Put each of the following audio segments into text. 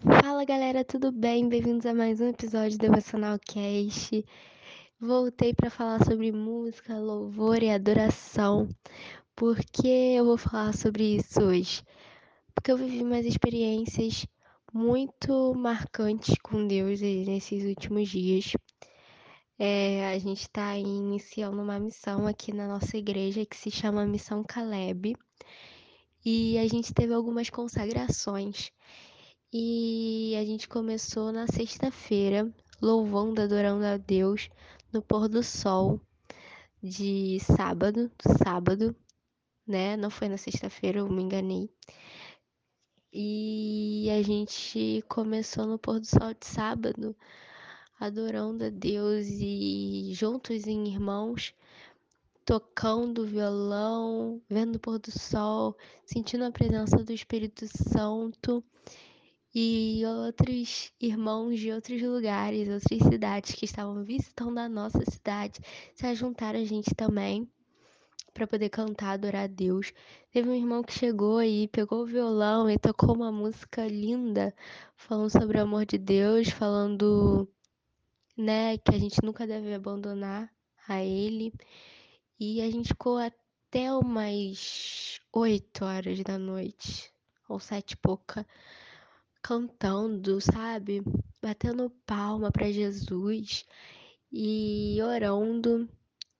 Fala galera, tudo bem? Bem-vindos a mais um episódio do Devocional Cast. Voltei para falar sobre música, louvor e adoração. Por que eu vou falar sobre isso hoje? Porque eu vivi umas experiências muito marcantes com Deus nesses últimos dias. É, a gente está iniciando uma missão aqui na nossa igreja que se chama Missão Caleb. E a gente teve algumas consagrações. E a gente começou na sexta-feira, louvando, adorando a Deus no pôr do sol de sábado, sábado, né? Não foi na sexta-feira, eu me enganei. E a gente começou no pôr do sol de sábado, adorando a Deus e juntos em irmãos, tocando violão, vendo o pôr do sol, sentindo a presença do Espírito Santo e outros irmãos de outros lugares, outras cidades que estavam visitando a nossa cidade se juntaram a gente também para poder cantar, adorar a Deus. Teve um irmão que chegou e pegou o violão e tocou uma música linda, falando sobre o amor de Deus, falando, né, que a gente nunca deve abandonar a Ele. E a gente ficou até umas oito horas da noite, ou sete e pouca, cantando, sabe? Batendo palma para Jesus e orando.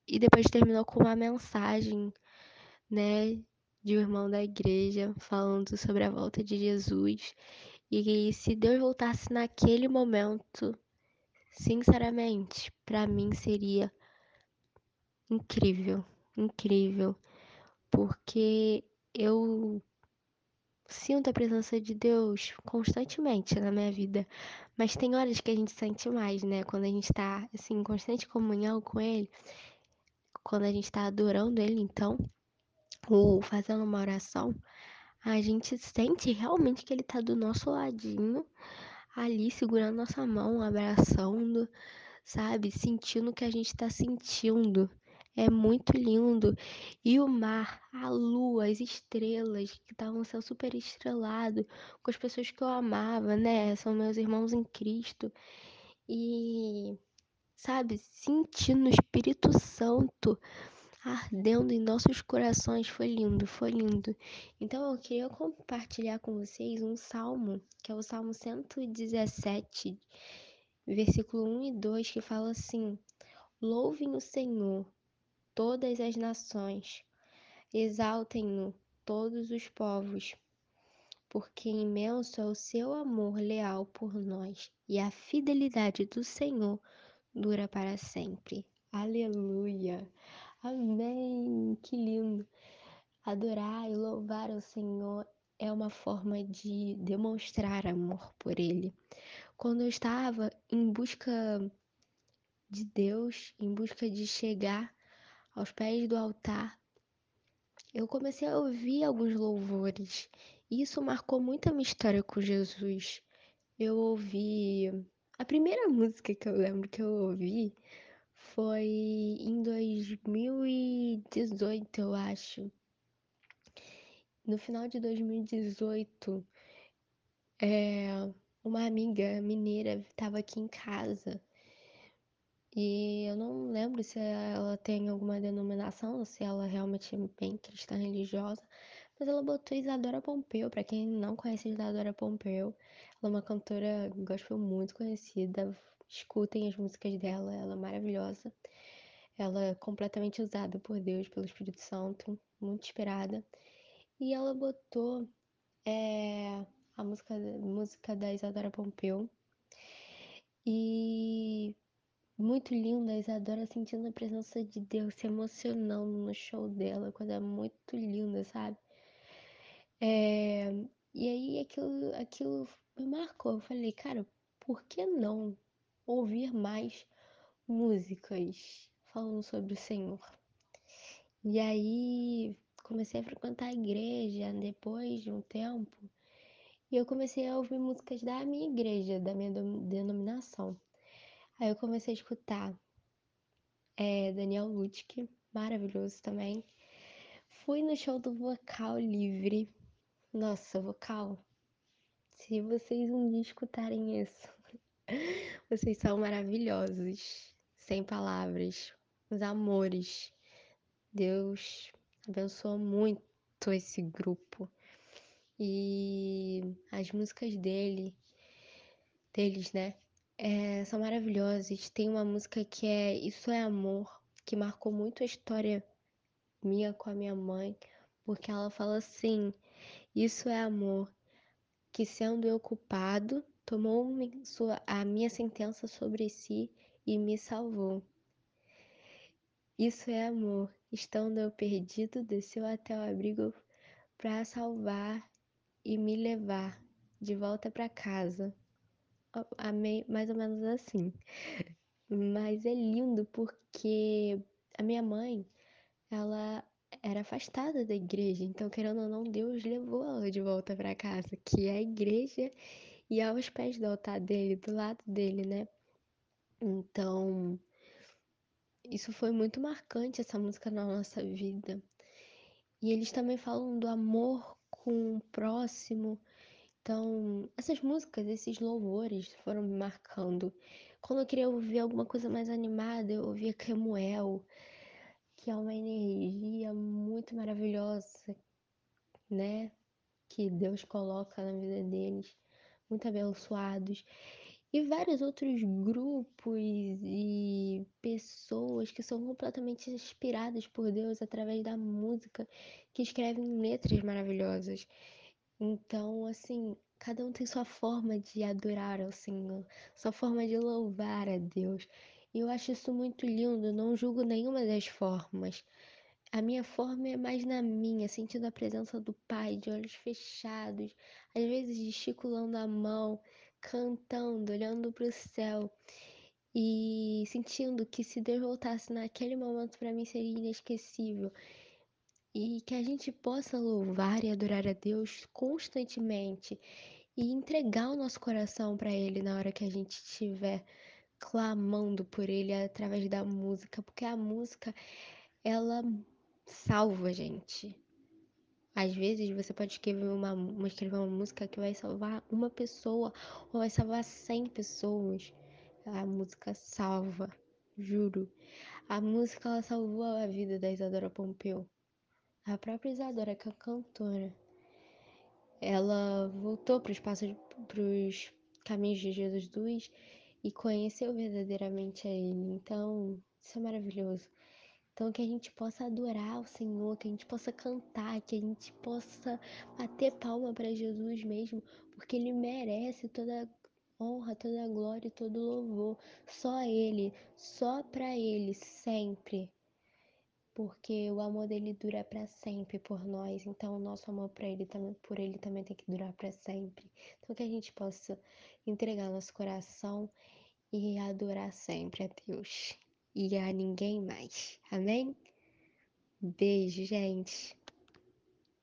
E depois terminou com uma mensagem, né, de um irmão da igreja falando sobre a volta de Jesus. E se Deus voltasse naquele momento, sinceramente, para mim seria incrível, incrível, porque eu sinto a presença de Deus constantemente na minha vida, mas tem horas que a gente sente mais, né? Quando a gente tá, assim, em constante comunhão com Ele, quando a gente tá adorando Ele, então, ou fazendo uma oração, a gente sente realmente que Ele tá do nosso ladinho, ali, segurando nossa mão, abraçando, sabe? Sentindo o que a gente tá sentindo. É muito lindo. E o mar, a lua, as estrelas que estavam sendo super estrelado com as pessoas que eu amava, né? São meus irmãos em Cristo. E sabe, sentindo o Espírito Santo ardendo em nossos corações. Foi lindo, foi lindo. Então eu queria compartilhar com vocês um salmo, que é o Salmo 117, versículo 1 e 2, que fala assim: Louvem o Senhor todas as nações, exaltem-no todos os povos, porque imenso é o seu amor leal por nós, e a fidelidade do Senhor dura para sempre. Aleluia! Amém! Que lindo! Adorar e louvar o Senhor é uma forma de demonstrar amor por Ele. Quando eu estava em busca de Deus, em busca de chegar aos pés do altar, eu comecei a ouvir alguns louvores. E isso marcou muito a minha história com Jesus. Eu ouvi. A primeira música que eu lembro que eu ouvi foi em 2018, eu acho. No final de 2018, é, uma amiga mineira estava aqui em casa e eu não lembro se ela tem alguma denominação, se ela realmente é bem cristã religiosa, mas ela botou Isadora Pompeu, para quem não conhece Isadora Pompeu, ela é uma cantora gospel muito conhecida, escutem as músicas dela, ela é maravilhosa. Ela é completamente usada por Deus, pelo Espírito Santo, muito inspirada. E ela botou é, a música, música da Isadora Pompeu. E muito linda, a Isadora sentindo a presença de Deus, se emocionando no show dela, coisa muito linda, sabe? É, e aí aquilo, aquilo me marcou. Eu falei, cara, por que não ouvir mais músicas falando sobre o Senhor? E aí comecei a frequentar a igreja depois de um tempo. E eu comecei a ouvir músicas da minha igreja, da minha denominação. Aí eu comecei a escutar é, Daniel Lutke, maravilhoso também. Fui no show do Vocal Livre. Nossa, vocal se vocês um dia escutarem isso, vocês são maravilhosos, sem palavras, os amores. Deus abençoa muito esse grupo. E as músicas dele, deles, né? É, são maravilhosas. Tem uma música que é Isso é Amor, que marcou muito a história minha com a minha mãe, porque ela fala assim: Isso é amor, que sendo eu culpado, tomou a minha sentença sobre si e me salvou. Isso é amor, estando eu perdido, desceu até o abrigo para salvar e me levar de volta para casa. Mais ou menos assim. Mas é lindo porque a minha mãe, ela era afastada da igreja, então querendo ou não, Deus levou ela de volta para casa, que é a igreja e aos pés do altar dele, do lado dele, né? Então, isso foi muito marcante essa música na nossa vida. E eles também falam do amor com o próximo. Então, essas músicas, esses louvores foram me marcando. Quando eu queria ouvir alguma coisa mais animada, eu ouvia Kemuel, que é uma energia muito maravilhosa, né? Que Deus coloca na vida deles, muito abençoados. E vários outros grupos e pessoas que são completamente inspiradas por Deus através da música, que escrevem letras maravilhosas. Então, assim, cada um tem sua forma de adorar ao Senhor, sua forma de louvar a Deus. E eu acho isso muito lindo, não julgo nenhuma das formas. A minha forma é mais na minha, sentindo a presença do Pai, de olhos fechados, às vezes gesticulando a mão, cantando, olhando para o céu e sentindo que se Deus voltasse naquele momento para mim seria inesquecível. E que a gente possa louvar e adorar a Deus constantemente e entregar o nosso coração para Ele na hora que a gente estiver clamando por Ele através da música, porque a música ela salva a gente. Às vezes você pode escrever uma, escrever uma música que vai salvar uma pessoa ou vai salvar 100 pessoas. A música salva, juro. A música ela salvou a vida da Isadora Pompeu. A própria Isadora, que é cantora, ela voltou para os passos, para os caminhos de Jesus e conheceu verdadeiramente a Ele. Então, isso é maravilhoso. Então, que a gente possa adorar o Senhor, que a gente possa cantar, que a gente possa bater palma para Jesus mesmo, porque Ele merece toda honra, toda glória e todo louvor. Só Ele, só para Ele, sempre. Porque o amor dele dura para sempre por nós, então o nosso amor para ele também, por ele também tem que durar para sempre. Então que a gente possa entregar nosso coração e adorar sempre a Deus e a ninguém mais. Amém? Beijo, gente.